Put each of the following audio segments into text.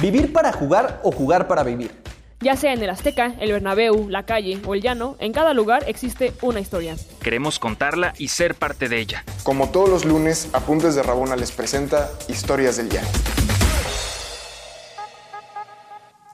¿Vivir para jugar o jugar para vivir? Ya sea en el Azteca, el Bernabéu, la calle o el llano, en cada lugar existe una historia. Queremos contarla y ser parte de ella. Como todos los lunes, Apuntes de Rabona les presenta Historias del Llano.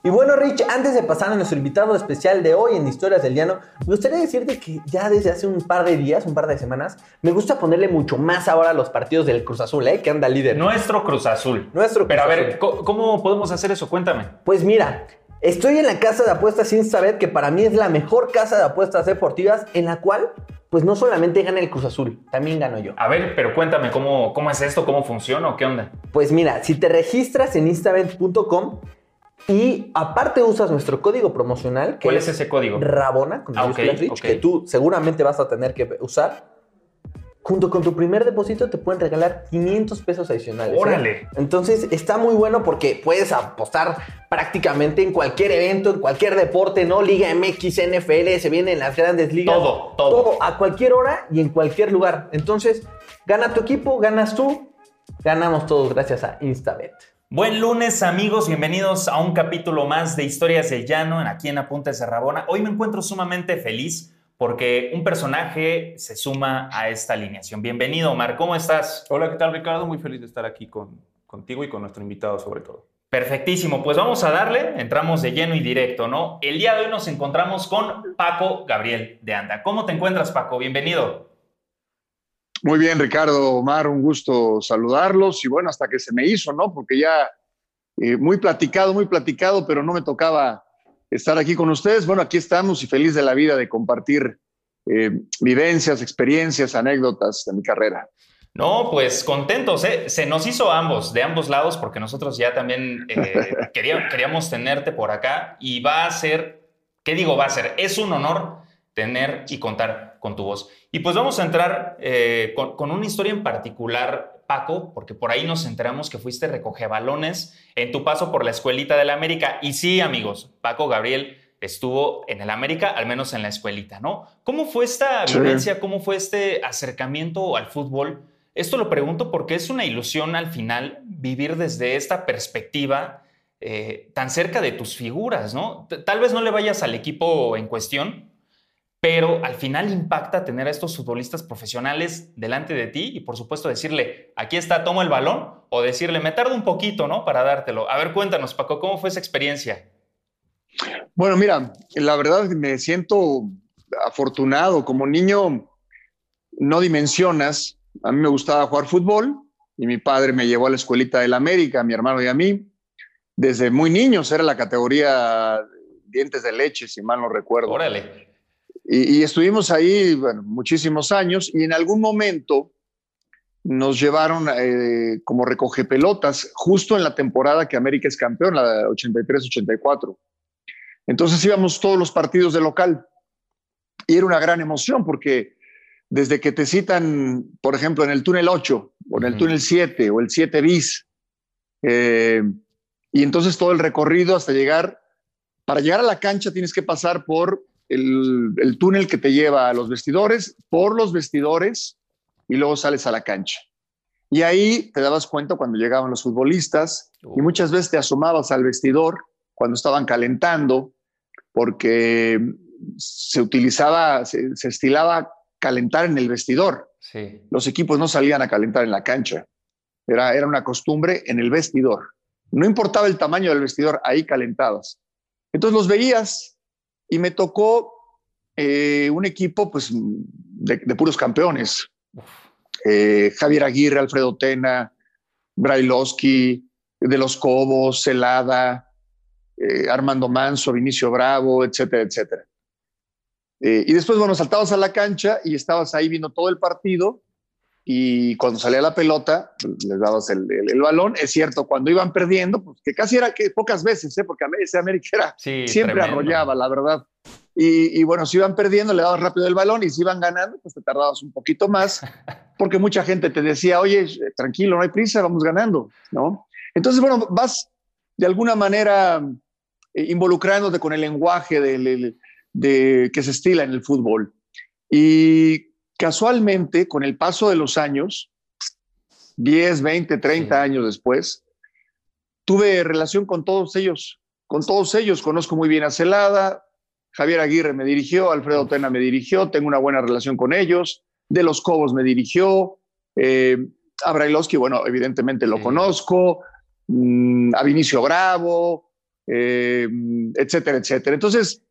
Y bueno, Rich, antes de pasar a nuestro invitado especial de hoy en Historias del Llano, me gustaría decirte que ya desde hace un par de días, un par de semanas, me gusta ponerle mucho más ahora a los partidos del Cruz Azul, ¿eh? Que anda líder. Nuestro Cruz Azul. Nuestro Cruz Pero a ver, Azul. ¿cómo- ¿cómo podemos hacer eso? Cuéntame. Pues mira, estoy en la casa de apuestas sin saber que para mí es la mejor casa de apuestas deportivas en la cual, pues no solamente gana el Cruz Azul, también gano yo. A ver, pero cuéntame, ¿cómo, cómo es esto? ¿Cómo funciona o qué onda? Pues mira, si te registras en instabet.com y aparte usas nuestro código promocional, que ¿Cuál es ese código? Rabona, con Ah, mayúsculas ok, Rich, ok. que tú seguramente vas a tener que usar. Junto con tu primer depósito te pueden regalar 500 pesos adicionales. ¿eh? Órale. Entonces está muy bueno porque puedes apostar prácticamente en cualquier evento, en cualquier deporte, ¿no? Liga MX, NFL, se vienen las grandes ligas. Todo, todo. a cualquier hora y en cualquier lugar. Entonces, gana tu equipo, ganas tú, ganamos todos gracias a Instabet. Buen lunes amigos, bienvenidos a un capítulo más de Historias del Llano en- aquí en Apuntes de Rabona. Hoy me encuentro sumamente feliz porque un personaje se suma a esta alineación. Bienvenido Omar, ¿cómo estás? Hola, ¿qué tal Ricardo? Muy feliz de estar aquí con, contigo y con nuestro invitado sobre todo. Perfectísimo, pues vamos a darle, entramos de lleno y directo, ¿no? El día de hoy nos encontramos con Paco Gabriel de Anda. ¿Cómo te encuentras Paco? Bienvenido. Muy bien, Ricardo, Omar, un gusto saludarlos y bueno, hasta que se me hizo, ¿no? Porque ya eh, muy platicado, muy platicado, pero no me tocaba estar aquí con ustedes. Bueno, aquí estamos y feliz de la vida de compartir eh, vivencias, experiencias, anécdotas de mi carrera. No, pues contentos, ¿eh? Se nos hizo ambos, de ambos lados, porque nosotros ya también eh, quería- queríamos tenerte por acá y va a ser, ¿qué digo va a ser? Es un honor tener y contar con tu voz. Y pues vamos a entrar eh, con, con una historia en particular, Paco, porque por ahí nos enteramos que fuiste recogebalones en tu paso por la escuelita del América. Y sí, amigos, Paco Gabriel estuvo en el América, al menos en la escuelita, ¿no? ¿Cómo fue esta Sí. vivencia? ¿Cómo fue este acercamiento al fútbol? Esto lo pregunto porque es una ilusión al final vivir desde esta perspectiva eh, tan cerca de tus figuras, ¿no? T- Tal vez no le vayas al equipo en cuestión, pero al final impacta tener a estos futbolistas profesionales delante de ti y por supuesto decirle, aquí está, tomo el balón, o decirle, me tardo un poquito, ¿no? Para dártelo. A ver, cuéntanos, Paco, ¿cómo fue esa experiencia? Bueno, mira, la verdad me siento afortunado. Como niño, no dimensionas. A mí me gustaba jugar fútbol y mi padre me llevó a la escuelita del América, a mi hermano y a mí. Desde muy niños era la categoría dientes de leche, si mal no recuerdo. Órale. Y, y estuvimos ahí bueno, muchísimos años y en algún momento nos llevaron eh, como recoge pelotas justo en la temporada que América es campeón, la 83-84. Entonces íbamos todos los partidos de local y era una gran emoción porque desde que te citan, por ejemplo, en el túnel 8 o en el túnel 7 o el 7 bis, eh, y entonces todo el recorrido hasta llegar, para llegar a la cancha tienes que pasar por el, el túnel que te lleva a los vestidores, por los vestidores y luego sales a la cancha. Y ahí te dabas cuenta cuando llegaban los futbolistas y muchas veces te asomabas al vestidor cuando estaban calentando, porque se utilizaba, se, se estilaba calentar en el vestidor. Sí. Los equipos no salían a calentar en la cancha. Era, era una costumbre en el vestidor. No importaba el tamaño del vestidor, ahí calentabas. Entonces los veías y me tocó eh, un equipo pues, de, de puros campeones. Eh, Javier Aguirre, Alfredo Tena, Brailovsky, de los Cobos, Celada, eh, Armando Manso, Vinicio Bravo, etcétera, etcétera. Y después, bueno, saltabas a la cancha y estabas ahí viendo todo el partido y cuando salía la pelota, les dabas el, el- el balón. Es cierto, cuando iban perdiendo, pues que casi era que pocas veces, ¿eh? porque ese América era, Sí, siempre tremendo. arrollaba, la verdad. Y, y bueno, si iban perdiendo, le dabas rápido el balón y si iban ganando, pues te tardabas un poquito más, porque mucha gente te decía, oye, tranquilo, no hay prisa, vamos ganando, ¿no? Entonces, bueno, vas de alguna manera eh, involucrándote con el lenguaje del- del- de, que se estila en el fútbol. Y casualmente, con el paso de los años, 10, 20, 30 Sí. años después, tuve relación con todos ellos, con todos ellos. Conozco muy bien a Celada, Javier Aguirre me dirigió, Alfredo Tena me dirigió, tengo una buena relación con ellos, De los Cobos me dirigió, eh, a Brailovsky, bueno, evidentemente lo Sí. conozco, mm, a Vinicio Bravo, eh, etcétera, etcétera. Entonces,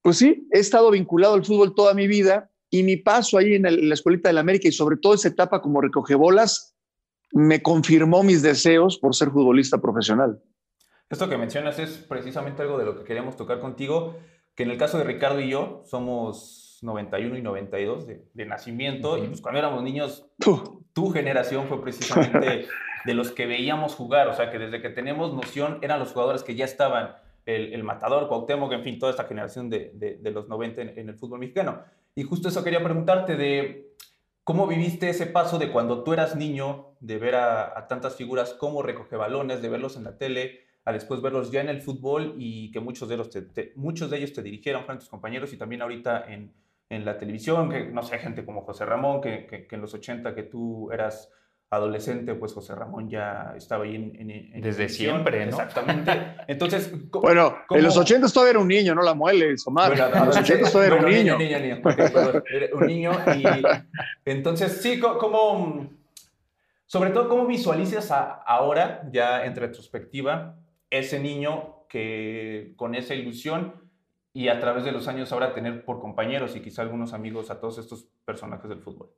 pues sí, he estado vinculado al fútbol toda mi vida y mi paso ahí en, el- en la Escuelita del América y sobre todo esa etapa como recogebolas me confirmó mis deseos por ser futbolista profesional. Esto que mencionas es precisamente algo de lo que queríamos tocar contigo, que en el caso de Ricardo y yo somos 91 y 92 de, de nacimiento, y pues cuando éramos niños, tu generación fue precisamente de los que veíamos jugar, o sea que desde que tenemos noción eran los jugadores que ya estaban, el, el Matador, Cuauhtémoc, en fin, toda esta generación de, de- de los 90 en, en el fútbol mexicano. Y justo eso quería preguntarte de cómo viviste ese paso de cuando tú eras niño, de ver a, tantas figuras como recoge balones, de verlos en la tele, a después verlos ya en el fútbol y que muchos de, te- muchos de ellos te dirigieran, fueron tus compañeros y también ahorita en, en la televisión, que no sé, gente como José Ramón, que, que- que en los 80 que tú eras adolescente, pues José Ramón ya estaba ahí en... en- en Desde siempre, ¿no? Exactamente. Entonces, Bueno, ¿Cómo? en los 80 todavía era un niño, no la mueles, Omar. bueno, en los 80 todavía era un niño. niño, niño, ok, perdón, era un niño y entonces sí, ¿cómo, sobre todo, cómo visualizas a- ahora, ya en retrospectiva, ese niño que con esa ilusión y a través de los años ahora tener por compañeros y quizá algunos amigos a todos estos personajes del fútbol?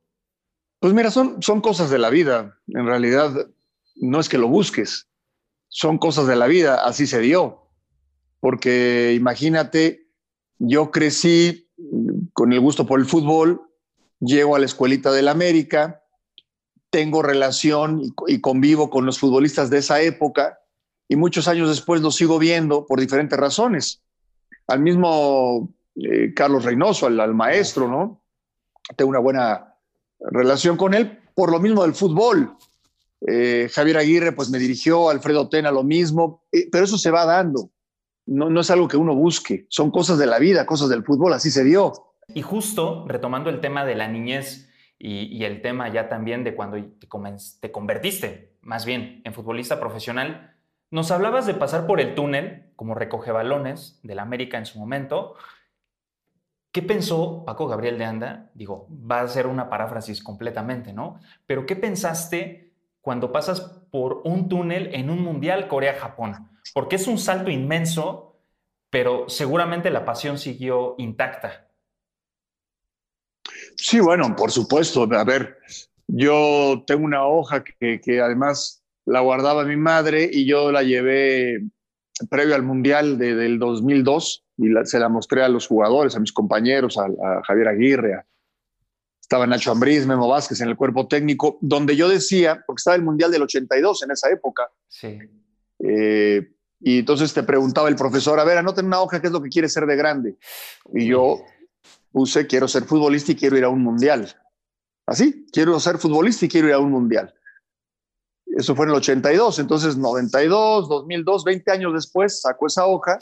Pues mira, son, son cosas de la vida. En realidad, no es que lo busques, son cosas de la vida, así se dio. Porque imagínate, yo crecí con el gusto por el fútbol, llego a la escuelita del América, tengo relación y, y convivo con los futbolistas de esa época y muchos años después los sigo viendo por diferentes razones. Al mismo eh, Carlos Reynoso, al, al maestro, ¿no? Tengo una buena relación con él por lo mismo del fútbol. Eh, Javier Aguirre pues me dirigió, Alfredo Tena lo mismo, eh, pero eso se va dando. No, no es algo que uno busque, son cosas de la vida, cosas del fútbol, así se dio. Y justo retomando el tema de la niñez y, el tema ya también de cuando te, te convertiste, más bien, en futbolista profesional, nos hablabas de pasar por el túnel como recoge balones del América en su momento. ¿Qué pensó Paco Gabriel de Anda? Digo, va a ser una paráfrasis completamente, ¿no? Pero ¿qué pensaste cuando pasas por un túnel en un Mundial Corea-Japón? Porque es un salto inmenso, pero seguramente la pasión siguió intacta. Sí, bueno, por supuesto. A ver, yo tengo una hoja que, que además la guardaba mi madre y yo la llevé previo al Mundial de- del 2002 y la- se la mostré a los jugadores, a mis compañeros, a, a Javier Aguirre, a- estaba Nacho Ambriz, Memo Vázquez en el cuerpo técnico, donde yo decía, porque estaba el Mundial del 82 en esa época, Sí. eh, y entonces te preguntaba el profesor, a ver, anoten una hoja, ¿qué es lo que quieres ser de grande? Y yo puse, quiero ser futbolista y quiero ir a un mundial. Así, quiero ser futbolista y quiero ir a un mundial. Eso fue en el 82, entonces 92, 2002, 20 años después sacó esa hoja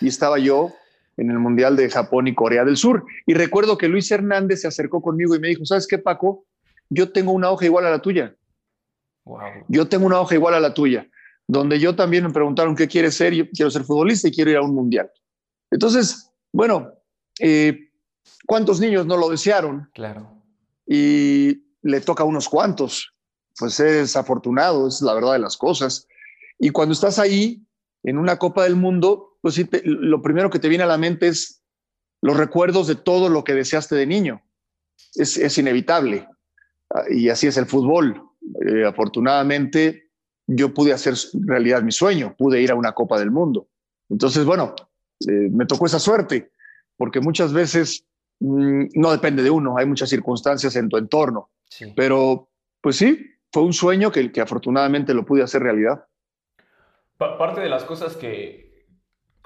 y estaba yo en el Mundial de Japón y Corea del Sur. Y recuerdo que Luis Hernández se acercó conmigo y me dijo, ¿sabes qué, Paco? Yo tengo una hoja igual a la tuya. Wow. Yo tengo una hoja igual a la tuya, donde yo también me preguntaron qué quieres ser, yo quiero ser futbolista y quiero ir a un mundial. Entonces, bueno, eh, ¿cuántos niños no lo desearon? Claro. Y le toca a unos cuantos. Pues es afortunado, es la verdad de las cosas. Y cuando estás ahí, en una Copa del Mundo, pues sí, te- lo primero que te viene a la mente es los recuerdos de todo lo que deseaste de niño. Es, es inevitable. Ah, Y así es el fútbol. Eh, afortunadamente, yo pude hacer realidad mi sueño, pude ir a una Copa del Mundo. Entonces, bueno, eh, me tocó esa suerte, porque muchas veces mm, no depende de uno, hay muchas circunstancias en tu entorno, Sí. pero pues sí, fue un sueño que, que afortunadamente lo pude hacer realidad. Pa- parte de las cosas que,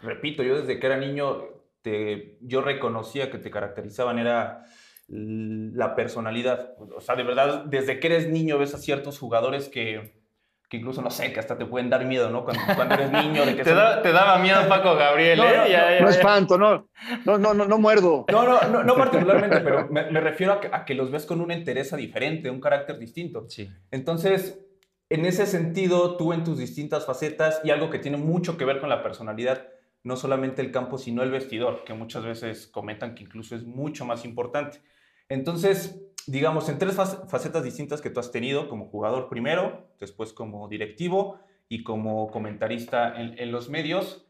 repito, yo desde que era niño, te, yo reconocía que te caracterizaban era la personalidad. O sea, de verdad, desde que eres niño ves a ciertos jugadores que, que incluso, no sé, que hasta te pueden dar miedo, ¿no? Cuando, cuando eres niño, de que Te, son- da- te daba miedo Paco Gabriel, No, ¿eh? no, Ya, ya, No ya. espanto, no, no, no, no, no muerdo. No, no, no, no particularmente, pero me, me refiero a que, a que los ves con una entereza diferente, un carácter distinto. Sí. Entonces, en ese sentido, tú en tus distintas facetas y algo que tiene mucho que ver con la personalidad, no solamente el campo, sino el vestidor, que muchas veces comentan que incluso es mucho más importante. Entonces, digamos, en tres facetas distintas que tú has tenido, como jugador primero, después como directivo y como comentarista en, los medios,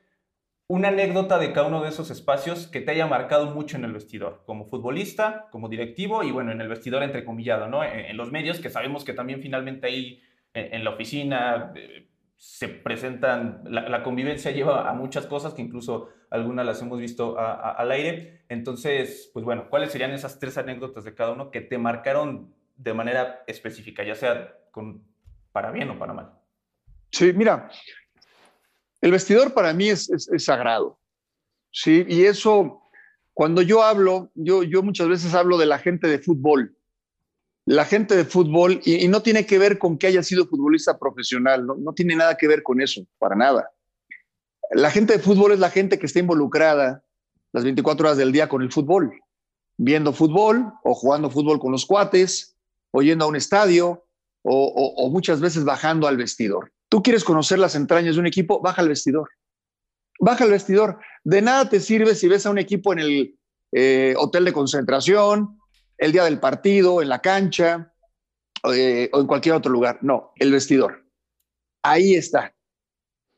una anécdota de cada uno de esos espacios que te haya marcado mucho en el vestidor, como futbolista, como directivo y bueno, en el vestidor entrecomillado, ¿no? En, los medios, que sabemos que también finalmente ahí en, la oficina eh, se presentan, la, convivencia lleva a muchas cosas que incluso algunas las hemos visto al aire. Entonces, pues bueno, ¿cuáles serían esas tres anécdotas de cada uno que te marcaron de manera específica, ya sea con, para bien o para mal? Sí, mira, el vestidor para mí es, sagrado. Sí, y eso, cuando yo hablo, yo, yo muchas veces hablo de la gente de fútbol. La gente de fútbol, y, no tiene que ver con que haya sido futbolista profesional, no, tiene nada que ver con eso, para nada. La gente de fútbol es la gente que está involucrada las 24 horas del día con el fútbol, viendo fútbol o jugando fútbol con los cuates, o yendo a un estadio, o, muchas veces bajando al vestidor. Tú quieres conocer las entrañas de un equipo, baja al vestidor. Baja al vestidor. De nada te sirve si ves a un equipo en el eh, hotel de concentración, el día del partido, en la cancha eh, o en cualquier otro lugar. No, el vestidor. Ahí está.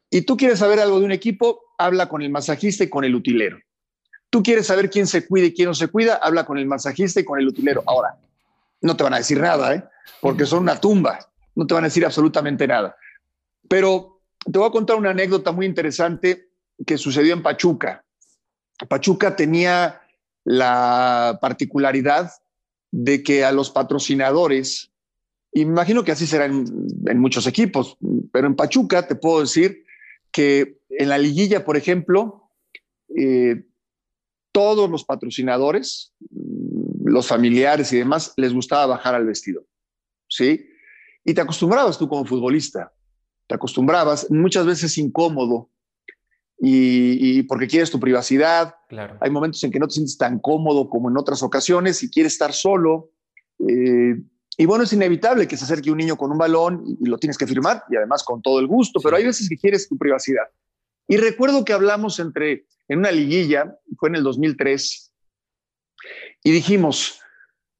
Y tú quieres saber algo de un equipo, habla con el masajista y con el utilero. Tú quieres saber quién se cuida y quién no se cuida, habla con el masajista y con el utilero. Ahora, no te van a decir nada, ¿eh? porque son una tumba, no te van a decir absolutamente nada. Pero te voy a contar una anécdota muy interesante que sucedió en Pachuca. Pachuca tenía la particularidad de que a los patrocinadores, imagino que así será en, muchos equipos, pero en Pachuca te puedo decir que en la liguilla, por ejemplo, eh, todos los patrocinadores, los familiares y demás, les gustaba bajar al vestido. ¿Sí? Y te acostumbrabas tú como futbolista. Te acostumbrabas, muchas veces incómodo, y, porque quieres tu privacidad. Claro. Hay momentos en que no te sientes tan cómodo como en otras ocasiones y quieres estar solo. Eh, y bueno, es inevitable que se acerque un niño con un balón y, lo tienes que firmar, y además con todo el gusto, pero hay veces que quieres tu privacidad. Y recuerdo que hablamos entre, en una liguilla, fue en el 2003, y dijimos,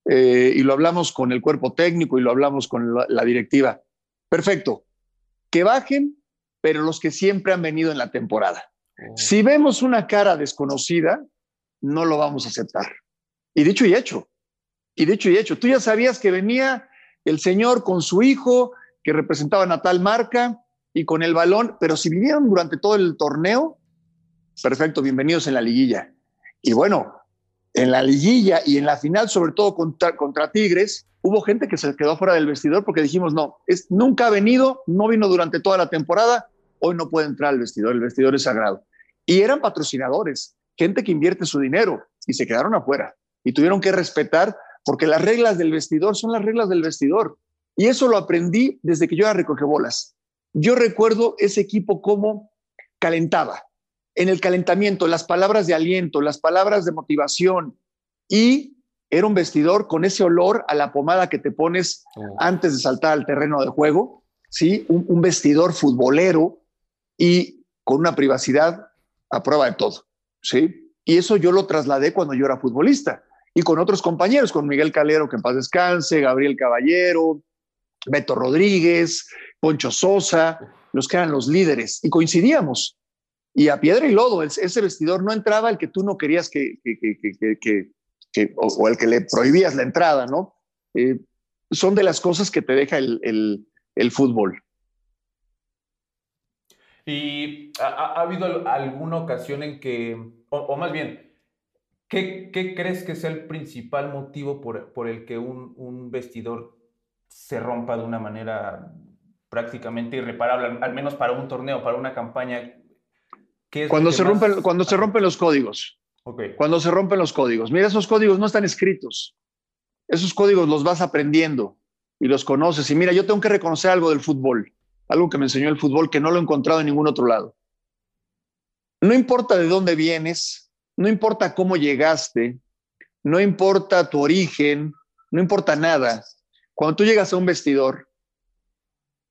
eh, y lo hablamos con el cuerpo técnico y lo hablamos con la, directiva, perfecto, que bajen, pero los que siempre han venido en la temporada. Oh. Si vemos una cara desconocida, no lo vamos a aceptar. Y dicho y hecho, y dicho y hecho, tú ya sabías que venía el señor con su hijo, que representaban a tal marca, y con el balón, pero si vinieron durante todo el torneo, perfecto, bienvenidos en la liguilla. Y bueno, en la liguilla y en la final, sobre todo contra, contra Tigres, hubo gente que se quedó fuera del vestidor porque dijimos, no, es, nunca ha venido, no vino durante toda la temporada, hoy no puede entrar al vestidor, el vestidor es sagrado. Y eran patrocinadores, gente que invierte su dinero y se quedaron afuera y tuvieron que respetar porque las reglas del vestidor son las reglas del vestidor. Y eso lo aprendí desde que yo era bolas. Yo recuerdo ese equipo como calentaba. En el calentamiento, las palabras de aliento, las palabras de motivación y era un vestidor con ese olor a la pomada que te pones oh. antes de saltar al terreno de juego, ¿sí? Un, vestidor futbolero y con una privacidad a prueba de todo, ¿sí? Y eso yo lo trasladé cuando yo era futbolista y con otros compañeros, con Miguel Calero, que en paz descanse, Gabriel Caballero, Beto Rodríguez, Poncho Sosa, los que eran los líderes, y coincidíamos. Y a piedra y lodo, ese vestidor no entraba el que tú no querías que, que, o, el que le prohibías la entrada, ¿no? Eh, son de las cosas que te deja el, fútbol. ¿Y ha, habido alguna ocasión en que, o, más bien, ¿qué, crees que es el principal motivo por, por el que un, un, vestidor se rompa de una manera prácticamente irreparable, al menos para un torneo, para una campaña. cuando, se rompen, cuando se rompen los códigos. Okay. Cuando se rompen los códigos. Mira, esos códigos no están escritos. Esos códigos los vas aprendiendo y los conoces. Y mira, yo tengo que reconocer algo del fútbol, algo que me enseñó el fútbol que no lo he encontrado en ningún otro lado. No importa de dónde vienes, no importa cómo llegaste, no importa tu origen, no importa nada. Cuando tú llegas a un vestidor,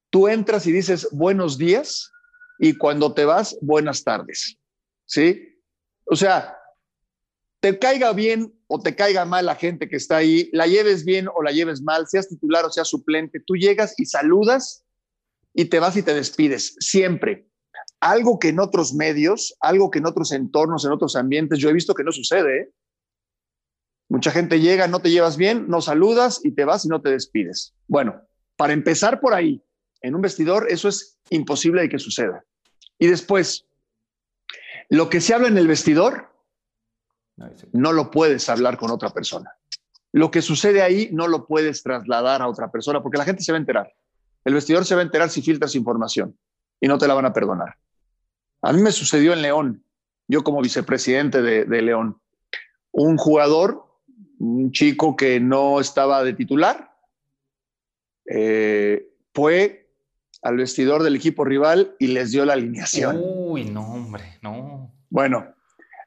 tú entras y dices buenos días y cuando te vas, buenas tardes. ¿Sí? O sea, te caiga bien o te caiga mal la gente que está ahí, la lleves bien o la lleves mal, seas titular o seas suplente, tú llegas y saludas y te vas y te despides, siempre. Algo que en otros medios, algo que en otros entornos, en otros ambientes, yo he visto que no sucede. ¿eh? Mucha gente llega, no te llevas bien, no saludas y te vas y no te despides. Bueno, para empezar por ahí, en un vestidor, eso es imposible de que suceda. Y después, lo que se habla en el vestidor, no lo puedes hablar con otra persona. Lo que sucede ahí no lo puedes trasladar a otra persona porque la gente se va a enterar. El vestidor se va a enterar si filtras información y no te la van a perdonar. A mí me sucedió en León, yo como vicepresidente de, León, un jugador, un chico que no estaba de titular, eh, fue al vestidor del equipo rival y les dio la alineación. Uy, no, hombre, no. Bueno,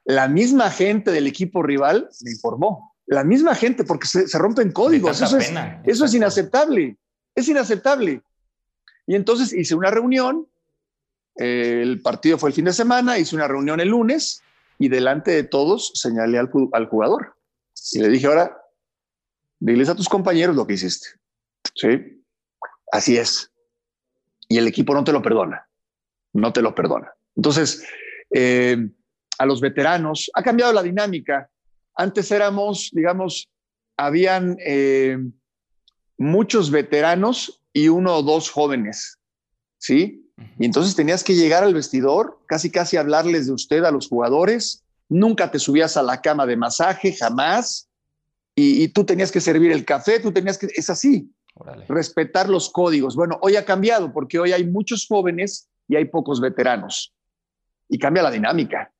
la misma gente del equipo rival me informó. La misma gente, porque se, rompen códigos. Eso, es, eso es inaceptable. Es inaceptable. Y entonces hice una reunión. el partido fue el fin de semana. Hice una reunión el lunes y delante de todos señalé al, jugador. Y le dije, ahora, diles a tus compañeros lo que hiciste. Sí, así es. Y el equipo no te lo perdona. No te lo perdona. Entonces, eh, a los veteranos. Ha cambiado la dinámica. Antes éramos, digamos, habían eh, muchos veteranos y uno o dos jóvenes, ¿sí? Y entonces tenías que llegar al vestidor, casi casi hablarles de usted a los jugadores. Nunca te subías a la cama de masaje, jamás. Y, tú tenías que servir el café, tú tenías que... Es así. Respetar los códigos. Bueno, hoy ha cambiado porque hoy hay muchos jóvenes y hay pocos veteranos. Y cambia la dinámica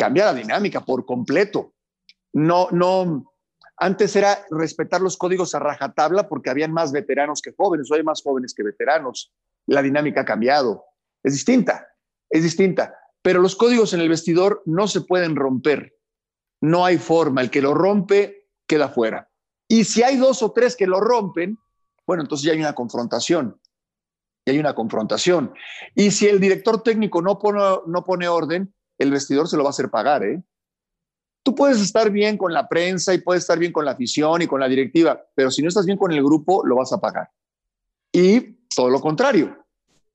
cambia la dinámica por completo. No, no, antes era respetar los códigos a rajatabla porque habían más veteranos que jóvenes, hoy hay más jóvenes que veteranos. La dinámica ha cambiado. Es distinta, es distinta. Pero los códigos en el vestidor no se pueden romper. No hay forma. El que lo rompe queda fuera. Y si hay dos o tres que lo rompen, bueno, entonces ya hay una confrontación. Y hay una confrontación. Y si el director técnico no pone, no pone orden, el vestidor se lo va a hacer pagar, ¿eh? Tú puedes estar bien con la prensa y puedes estar bien con la afición y con la directiva, pero si no estás bien con el grupo, lo vas a pagar. Y todo lo contrario.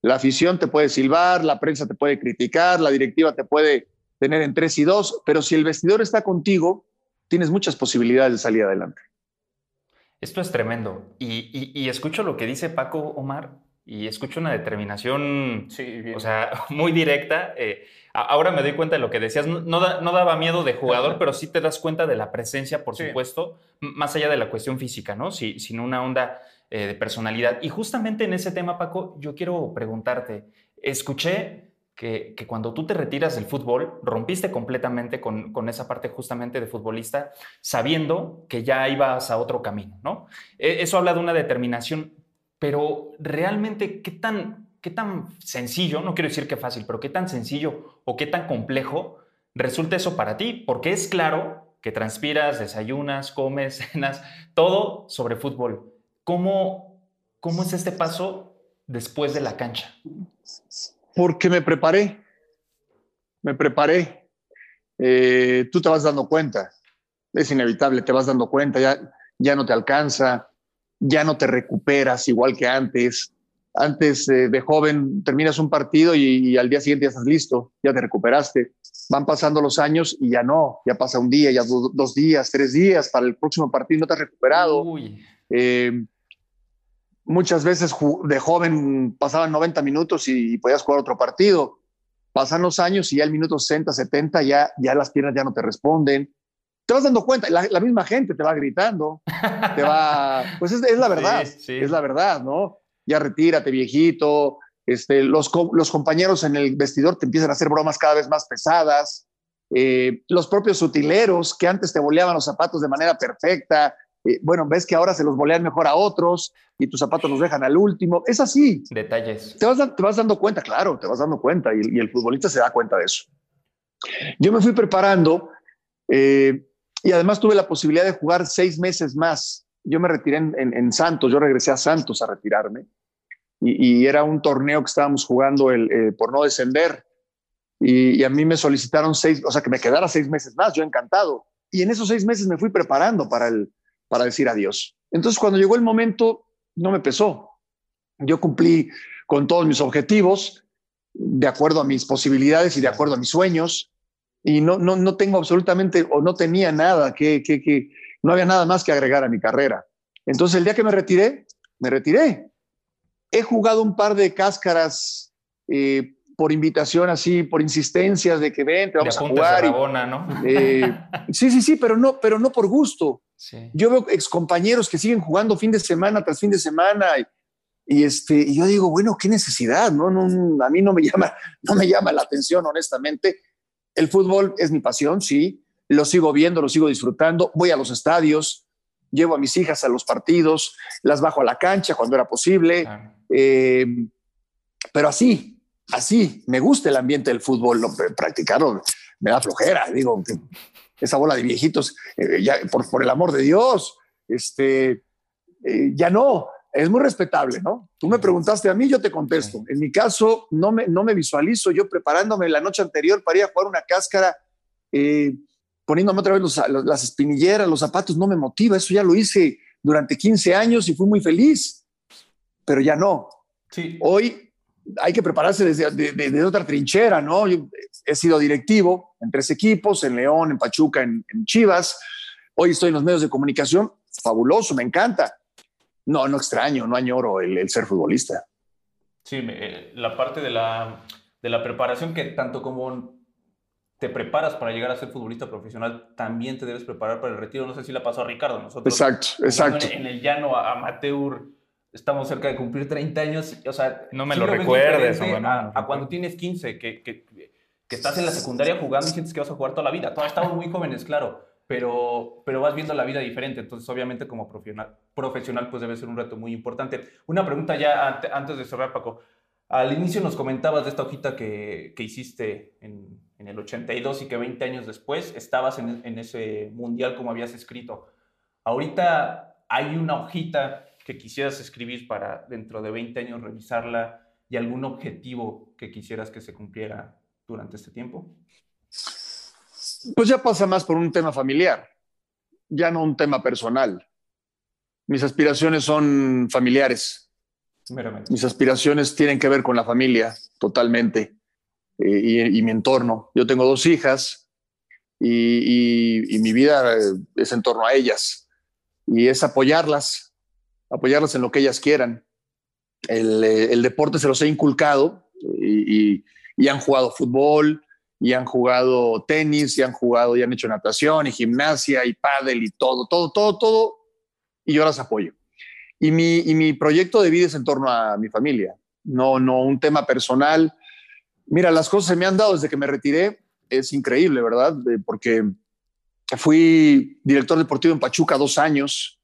La afición te puede silbar, la prensa te puede criticar, la directiva te puede tener en tres y dos, pero si el vestidor está contigo, tienes muchas posibilidades de salir adelante. Esto es tremendo. Y, escucho lo que dice Paco Omar y escucho una determinación, o sea, muy directa. Eh, Ahora me doy cuenta de lo que decías. No, daba miedo de jugador, pero sí te das cuenta de la presencia, por supuesto, más allá de la cuestión física, ¿no? Sí, sin una onda eh, de personalidad. Y justamente en ese tema, Paco, yo quiero preguntarte. Escuché que, cuando tú te retiras del fútbol, rompiste completamente con, con, esa parte justamente de futbolista, sabiendo que ya ibas a otro camino, ¿no? E, eso habla de una determinación, pero realmente, ¿qué tan qué tan sencillo, no quiero decir que fácil, pero qué tan sencillo o qué tan complejo resulta eso para ti, porque es claro que transpiras, desayunas, comes, cenas, todo sobre fútbol. ¿Cómo, cómo es este paso después de la cancha? Porque me preparé, me preparé. Eh, tú te vas dando cuenta, es inevitable, te vas dando cuenta, ya, ya no te alcanza, ya no te recuperas igual que antes, antes eh, de joven terminas un partido y, al día siguiente ya estás listo, ya te recuperaste. Van pasando los años y ya no, ya pasa un día, ya dos días, tres días, para el próximo partido no te has recuperado. Eh, muchas veces de joven pasaban 90 minutos y, podías jugar otro partido. Pasan los años y ya el minuto 60, 70 ya, ya las piernas ya no te responden. Te vas dando cuenta, la, misma gente te va gritando, te va, pues es, la verdad, es la verdad, ¿no? ya retírate, viejito. Este, los, los compañeros en el vestidor te empiezan a hacer bromas cada vez más pesadas. Eh, los propios utileros que antes te boleaban los zapatos de manera perfecta, eh, bueno, ves que ahora se los bolean mejor a otros y tus zapatos los dejan al último. Es así. Detalles. Te vas, te vas dando cuenta, claro, te vas dando cuenta y, el futbolista se da cuenta de eso. Yo me fui preparando eh, y además tuve la posibilidad de jugar seis meses más yo me retiré en, Santos, yo regresé a Santos a retirarme. y, era un torneo que estábamos jugando el, eh, por no descender. Y, a mí me solicitaron seis, o sea, que me quedara seis meses más, yo encantado. Y en esos seis meses me fui preparando para, el, para decir adiós. Entonces, cuando llegó el momento, no me pesó. Yo cumplí con todos mis objetivos, de acuerdo a mis posibilidades y de acuerdo a mis sueños. Y no, no, no tengo absolutamente, o no tenía nada que, que, que, no había nada más que agregar a mi carrera. Entonces, el día que me retiré, me retiré. He jugado un par de cáscaras eh, por invitación, así, por insistencias de que ven, te vamos a jugar. ¿no? Eh, sí, sí, sí, pero no, pero no por gusto. Yo veo excompañeros que siguen jugando fin de semana tras fin de semana y, este, y yo digo, bueno, qué necesidad, ¿no? no a mí no me, llama, no me llama la atención, honestamente. El fútbol es mi pasión, sí, lo sigo viendo, lo sigo disfrutando, voy a los estadios, llevo a mis hijas a los partidos, las bajo a la cancha cuando era posible, eh, pero así, así, me gusta el ambiente del fútbol, lo, practicarlo me da flojera, digo, esa bola de viejitos, eh, ya, por, el amor de Dios, este, eh, ya no, es muy respetable, ¿no? Tú me preguntaste a mí, yo te contesto. En mi caso, no me, no me visualizo yo preparándome la noche anterior para ir a jugar una cáscara, poniéndome otra vez las espinilleras, los zapatos, no me motiva. Eso ya lo hice durante 15 años y fui muy feliz, pero ya no. Sí. Hoy hay que prepararse desde, otra trinchera, ¿no? Yo he sido directivo en tres equipos, en León, en Pachuca, en, Chivas. Hoy estoy en los medios de comunicación, fabuloso, me encanta. No, no extraño, no añoro el, ser futbolista. Sí, eh, la parte de la, de la preparación que tanto como te preparas para llegar a ser futbolista profesional, también te debes preparar para el retiro. No sé si la pasó a Ricardo. Nosotros, exacto, exacto. En, el llano amateur estamos cerca de cumplir 30 años. O sea, no me lo recuerdes. a, cuando tienes 15, que, que, que, estás en la secundaria jugando y sientes que vas a jugar toda la vida. Todavía estamos muy jóvenes, claro, pero, pero vas viendo la vida diferente. Entonces, obviamente, como profesional, profesional, pues debe ser un reto muy importante. Una pregunta ya antes de cerrar, Paco. Al inicio nos comentabas de esta hojita que, que hiciste en, en, el 82 y que 20 años después estabas en, en, ese mundial como habías escrito. Ahorita hay una hojita que quisieras escribir para dentro de 20 años revisarla y algún objetivo que quisieras que se cumpliera durante este tiempo. Pues ya pasa más por un tema familiar, ya no un tema personal. Mis aspiraciones son familiares mis aspiraciones tienen que ver con la familia, totalmente, eh, y, mi entorno. Yo tengo dos hijas y, mi vida eh, es en torno a ellas. Y es apoyarlas, apoyarlas en lo que ellas quieran. El, eh, deporte se los he inculcado y, han jugado fútbol, y han jugado tenis, y han jugado, y han hecho natación, y gimnasia, y pádel, y todo, todo, todo, todo. Y yo las apoyo. Y mi, y mi proyecto de vida es en torno a mi familia, no, no un tema personal. Mira, las cosas se me han dado desde que me retiré, es increíble, ¿verdad? Porque fui director deportivo en Pachuca dos años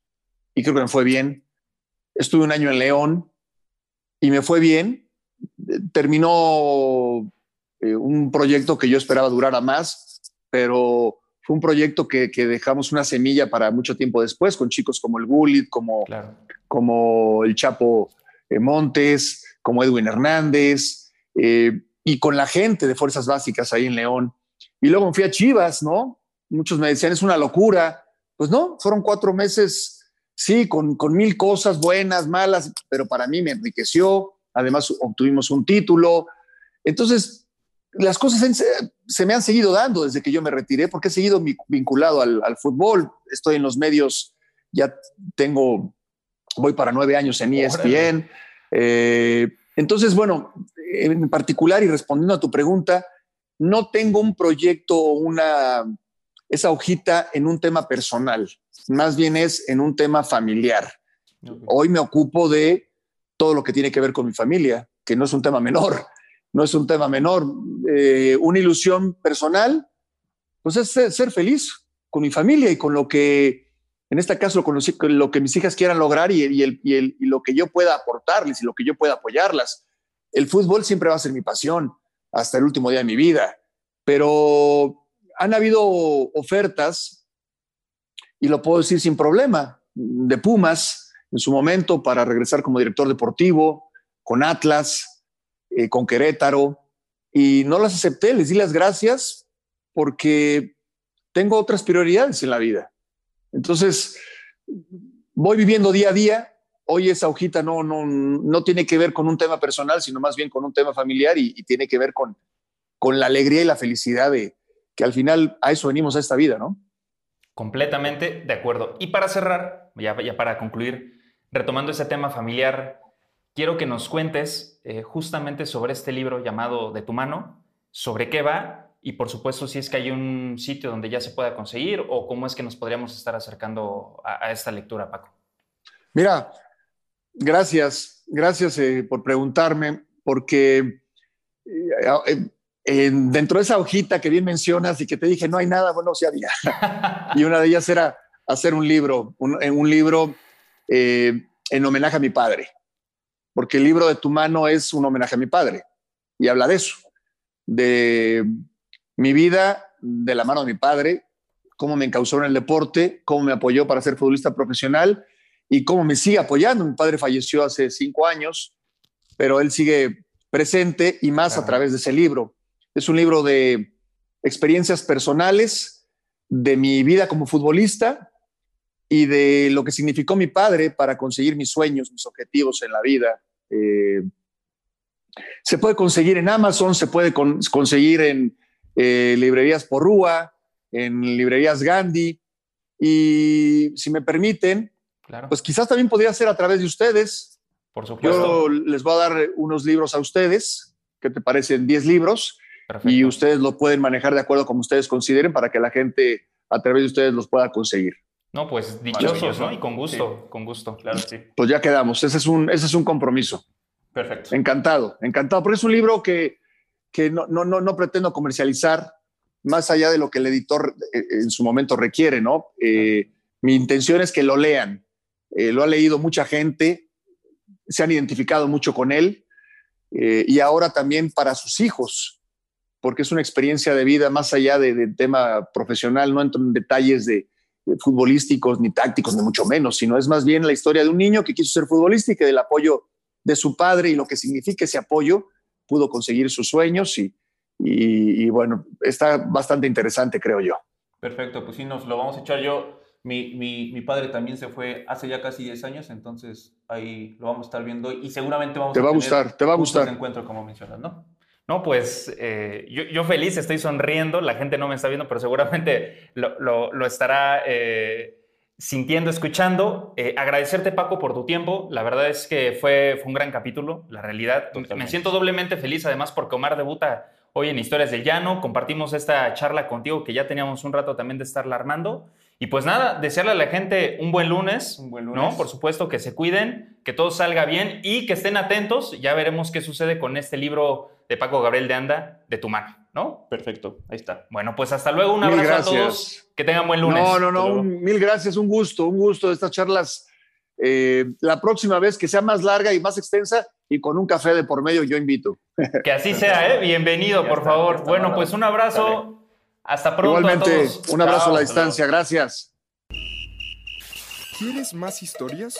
y creo que me fue bien. Estuve un año en León y me fue bien. Terminó eh, un proyecto que yo esperaba durara más, pero fue un proyecto que, que, dejamos una semilla para mucho tiempo después, con chicos como el Gullit, como, como el Chapo eh, Montes, como Edwin Hernández, eh, y con la gente de Fuerzas Básicas ahí en León. Y luego me fui a Chivas, ¿no? Muchos me decían, es una locura. Pues no, fueron cuatro meses, sí, con, con mil cosas buenas, malas, pero para mí me enriqueció. Además, obtuvimos un título. Entonces, las cosas se me han seguido dando desde que yo me retiré, porque he seguido vinculado al, fútbol. Estoy en los medios, ya tengo, voy para nueve años en ESPN. Eh, entonces, bueno, en particular y respondiendo a tu pregunta, no tengo un proyecto o una, esa hojita en un tema personal, más bien es en un tema familiar. Hoy me ocupo de todo lo que tiene que ver con mi familia, que no es un tema menor no es un tema menor. Eh, una ilusión personal, pues es ser, feliz con mi familia y con lo que, en este caso, con lo, que mis hijas quieran lograr y, y, lo que yo pueda aportarles y lo que yo pueda apoyarlas. El fútbol siempre va a ser mi pasión hasta el último día de mi vida, pero han habido ofertas, y lo puedo decir sin problema, de Pumas en su momento para regresar como director deportivo, con Atlas, eh, con Querétaro, y no las acepté, les di las gracias porque tengo otras prioridades en la vida. Entonces, voy viviendo día a día. Hoy esa hojita no, no, no tiene que ver con un tema personal, sino más bien con un tema familiar y, tiene que ver con, con la alegría y la felicidad de que al final a eso venimos a esta vida, ¿no? Completamente de acuerdo. Y para cerrar, ya para concluir, retomando ese tema familiar, quiero que nos cuentes eh, justamente sobre este libro llamado De tu mano, sobre qué va y por supuesto si es que hay un sitio donde ya se pueda conseguir o cómo es que nos podríamos estar acercando a, a esta lectura, Paco. Mira, gracias, gracias eh, por preguntarme, porque eh, eh, dentro de esa hojita que bien mencionas y que te dije no hay nada, bueno, sí había. y una de ellas era hacer un libro, un, un libro en homenaje a mi padre porque el libro de tu mano es un homenaje a mi padre y habla de eso, de mi vida de la mano de mi padre, cómo me encausó en el deporte, cómo me apoyó para ser futbolista profesional y cómo me sigue apoyando. Mi padre falleció hace cinco años, pero él sigue presente y más a través de ese libro. Es un libro de experiencias personales, de mi vida como futbolista y de lo que significó mi padre para conseguir mis sueños, mis objetivos en la vida. Eh, se puede conseguir en Amazon, se puede con, conseguir en eh, librerías Porrúa, en librerías Gandhi, y si me permiten, Claro. pues quizás también podría ser a través de ustedes. Por supuesto. Yo les voy a dar unos libros a ustedes, que te parecen 10 libros, Perfecto. y ustedes lo pueden manejar de acuerdo como ustedes consideren para que la gente a través de ustedes los pueda conseguir. No, pues dichosos. ¿no? Y con gusto, con gusto. Claro, sí. Pues ya quedamos, ese es un, ese es un compromiso. Perfecto. Encantado, encantado, porque es un libro que, que no, no, no, no pretendo comercializar más allá de lo que el editor eh, en su momento requiere, ¿no? Eh, mi intención es que lo lean. Eh, lo ha leído mucha gente, se han identificado mucho con él eh, y ahora también para sus hijos, porque es una experiencia de vida más allá de- del tema profesional, no entro en detalles de, de futbolísticos ni tácticos, ni mucho menos, sino es más bien la historia de un niño que quiso ser futbolista y que del apoyo de su padre y lo que significa ese apoyo pudo conseguir sus sueños y, y- y bueno, está bastante interesante, creo yo. Perfecto, pues sí, nos lo vamos a echar yo. Mi, mi, mi padre también se fue hace ya casi 10 años, entonces ahí lo vamos a estar viendo y seguramente vamos Te va a tener gustar, te va a gustar. encuentro, como mencionas, ¿no? No, pues eh, yo, yo feliz, estoy sonriendo, la gente no me está viendo, pero seguramente lo, lo- lo estará eh, sintiendo, escuchando. Eh, agradecerte, Paco, por tu tiempo. La verdad es que fue, fue un gran capítulo, la realidad. Me siento doblemente feliz, además, porque Omar debuta hoy en Historias del Llano. Compartimos esta charla contigo, que ya teníamos un rato también de estarla armando. Y pues nada, desearle a la gente un buen lunes. Un buen lunes. ¿no? Por supuesto, que se cuiden, que todo salga bien y que estén atentos. Ya veremos qué sucede con este libro de Paco Gabriel de Anda, de tu mano, ¿no? Perfecto, ahí está. Bueno, pues hasta luego, un Mil abrazo a todos, que tengan buen lunes. No, no, no, un- mil gracias, un gusto, un gusto de estas charlas. Eh, la próxima vez que sea más larga y más extensa y con un café de por medio, yo invito. Que así sea, ¿eh? Bienvenido, Ya por está, favor. está, bueno, pues un abrazo. Dale. Hasta pronto a Igualmente, todos. un abrazo Chao. a la distancia, gracias. ¿Quieres más historias?